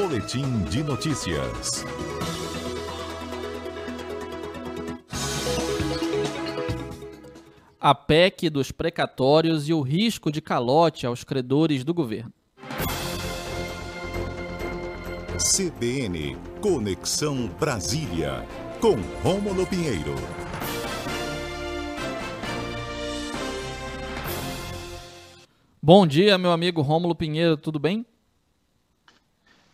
Boletim de notícias. A PEC dos precatórios e o risco de calote aos credores do governo. CBN Conexão Brasília, com Rômulo Pinheiro. Bom dia, meu amigo Rômulo Pinheiro, tudo bem?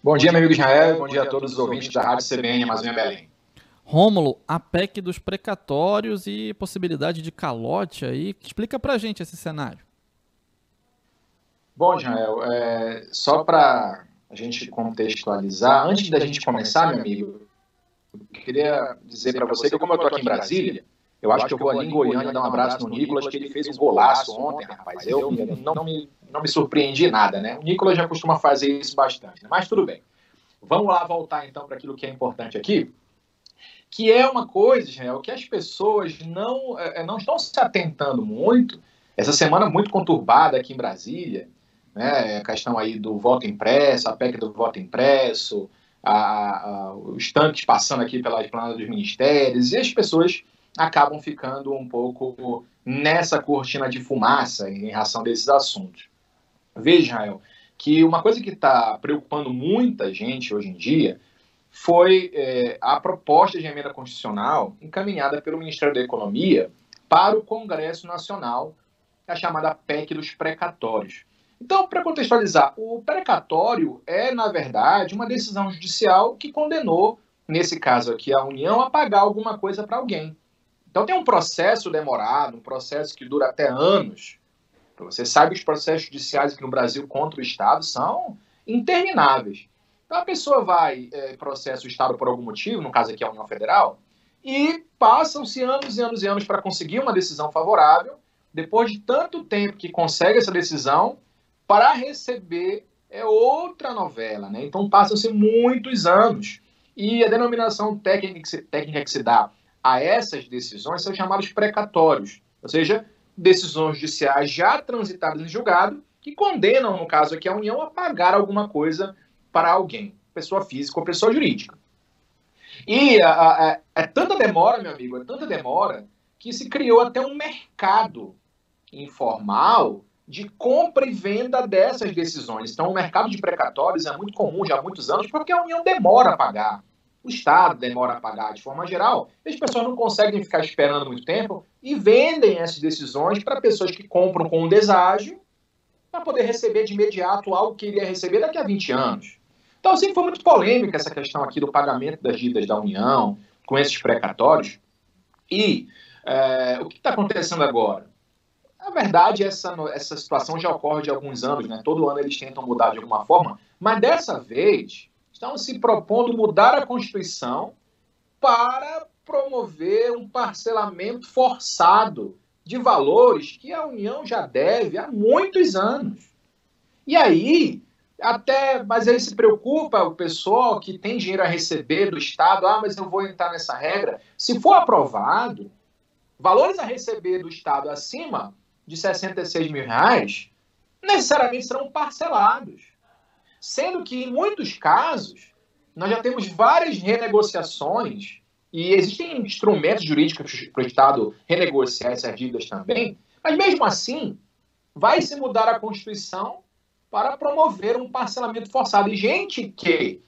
Bom dia, meu amigo Israel, bom dia a todos os ouvintes da Rádio CBN Amazônia Belém. Rômulo, a PEC dos precatórios e possibilidade de calote aí, explica pra gente esse cenário. Bom, Israel, é, só para a gente contextualizar, antes da gente começar, meu amigo, eu queria dizer para você que como eu estou aqui em Brasília, eu acho que eu vou ali em Goiânia dar um abraço no Nicolas, que ele fez um golaço ontem, rapaz. Eu não me, não me surpreendi nada, né? O Nicolas já costuma fazer isso bastante, né? mas tudo bem. Vamos lá voltar então para aquilo que é importante aqui, que é uma coisa, Israel, que as pessoas não, é, não estão se atentando muito. Essa semana muito conturbada aqui em Brasília, né? A questão aí do voto impresso, a PEC do voto impresso, a, a, os tanques passando aqui pela esplanada dos ministérios, e as pessoas acabam ficando um pouco nessa cortina de fumaça em relação desses assuntos. Veja, Israel, que uma coisa que está preocupando muita gente hoje em dia foi é, a proposta de emenda constitucional encaminhada pelo Ministério da Economia para o Congresso Nacional, a chamada PEC dos precatórios. Então, para contextualizar, o precatório é, na verdade, uma decisão judicial que condenou, nesse caso aqui, a União a pagar alguma coisa para alguém. Então, tem um processo demorado, um processo que dura até anos. Você sabe que os processos judiciais aqui no Brasil contra o Estado são intermináveis. Então, a pessoa vai, é, processa o Estado por algum motivo, no caso aqui a União Federal, e passam-se anos e anos e anos para conseguir uma decisão favorável. Depois de tanto tempo que consegue essa decisão, para receber é outra novela, né? Então passam-se muitos anos. E a denominação técnica que, se, técnica que se dá a essas decisões são chamados precatórios, ou seja, decisões judiciais já transitadas em julgado que condenam, no caso aqui, a União a pagar alguma coisa para alguém, pessoa física ou pessoa jurídica. E a, a, a, é tanta demora, meu amigo, é tanta demora, que se criou até um mercado informal de compra e venda dessas decisões. Então, o mercado de precatórios é muito comum já há muitos anos, porque a União demora a pagar. O Estado demora a pagar de forma geral, as pessoas não conseguem ficar esperando muito tempo e vendem essas decisões para pessoas que compram com um deságio para poder receber de imediato algo que iria receber daqui a 20 anos. Então, assim, foi muito polêmica essa questão aqui do pagamento das dívidas da União com esses precatórios. E é, o que está acontecendo agora? Na verdade, essa, essa situação já ocorre de alguns anos, né? Todo ano eles tentam mudar de alguma forma, mas dessa vez estão se propondo mudar a Constituição para promover um parcelamento forçado de valores que a União já deve há muitos anos. E aí, até, mas aí se preocupa o pessoal que tem dinheiro a receber do Estado, ah, mas eu vou entrar nessa regra. Se for aprovado, valores a receber do Estado acima de 66 mil reais necessariamente serão parcelados. Sendo que, em muitos casos, nós já temos várias renegociações e existem instrumentos jurídicos para o Estado renegociar essas dívidas também, mas mesmo assim, vai se mudar a Constituição para promover um parcelamento forçado. E gente que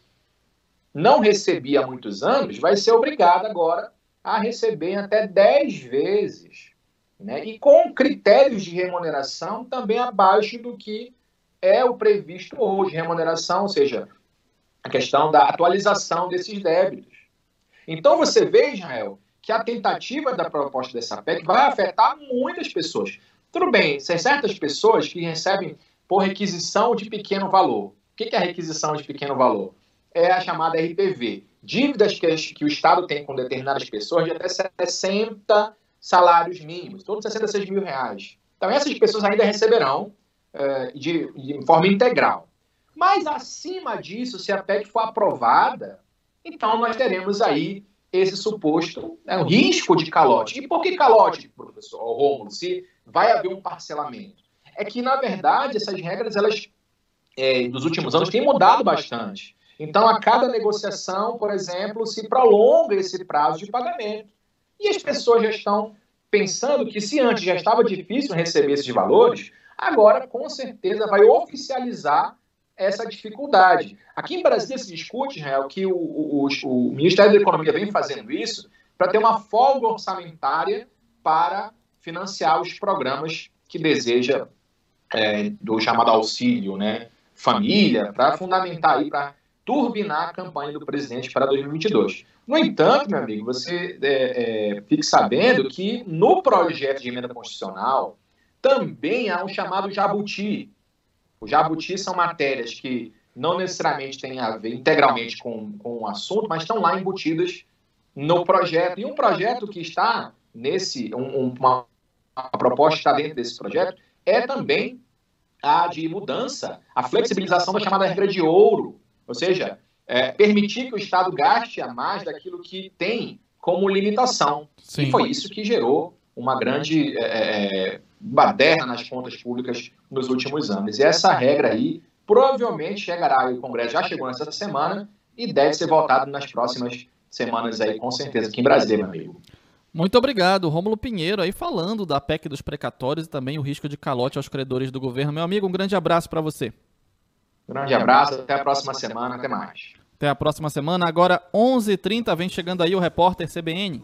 não recebia há muitos anos vai ser obrigada agora a receber até 10 vezes né? e com critérios de remuneração também abaixo do que é o previsto hoje, remuneração, ou seja, a questão da atualização desses débitos. Então você vê, Israel, que a tentativa da proposta dessa PEC vai afetar muitas pessoas. Tudo bem, tem certas pessoas que recebem por requisição de pequeno valor. O que é a requisição de pequeno valor? É a chamada RPV. Dívidas que, o Estado tem com determinadas pessoas de até 60 salários mínimos, todos 66 mil reais. Então, essas pessoas ainda receberão de, de forma integral. Mas, acima disso, se a PEC for aprovada, então nós teremos aí esse suposto né, risco de calote. E por que calote, professor Romulo, se vai haver um parcelamento? É que, na verdade, essas regras, elas, é, últimos anos, têm mudado bastante. Então, a cada negociação, por exemplo, se prolonga esse prazo de pagamento. E as pessoas já estão pensando que, se antes já estava difícil receber esses valores, agora com certeza vai oficializar essa dificuldade. Aqui em Brasília se discute, Israel, que o, o, o Ministério da Economia vem fazendo isso para ter uma folga orçamentária para financiar os programas que deseja é, do chamado auxílio, né, família, para fundamentar aí, para turbinar a campanha do presidente para 2022. No entanto, meu amigo, você é, é, fique sabendo que no projeto de emenda constitucional também há um chamado jabuti. O jabuti são matérias que não necessariamente têm a ver integralmente com, com o assunto, mas estão lá embutidas no projeto. E um projeto que está nesse, um, uma, uma proposta que está dentro desse projeto é também a de mudança, a flexibilização da chamada regra de ouro, ou seja, é, permitir que o Estado gaste a mais daquilo que tem como limitação. Sim. E foi isso que gerou uma grande é, é, baderna nas contas públicas nos últimos anos. E essa regra aí provavelmente chegará, o Congresso já chegou nessa semana e deve ser votado nas próximas semanas aí, com certeza, aqui em Brasília, meu amigo. Muito obrigado, Rômulo Pinheiro, aí falando da PEC dos precatórios e também o risco de calote aos credores do governo. Meu amigo, um grande abraço para você. Grande abraço, até a próxima semana, até mais. Até a próxima semana. Agora, 11h30, vem chegando aí o repórter CBN.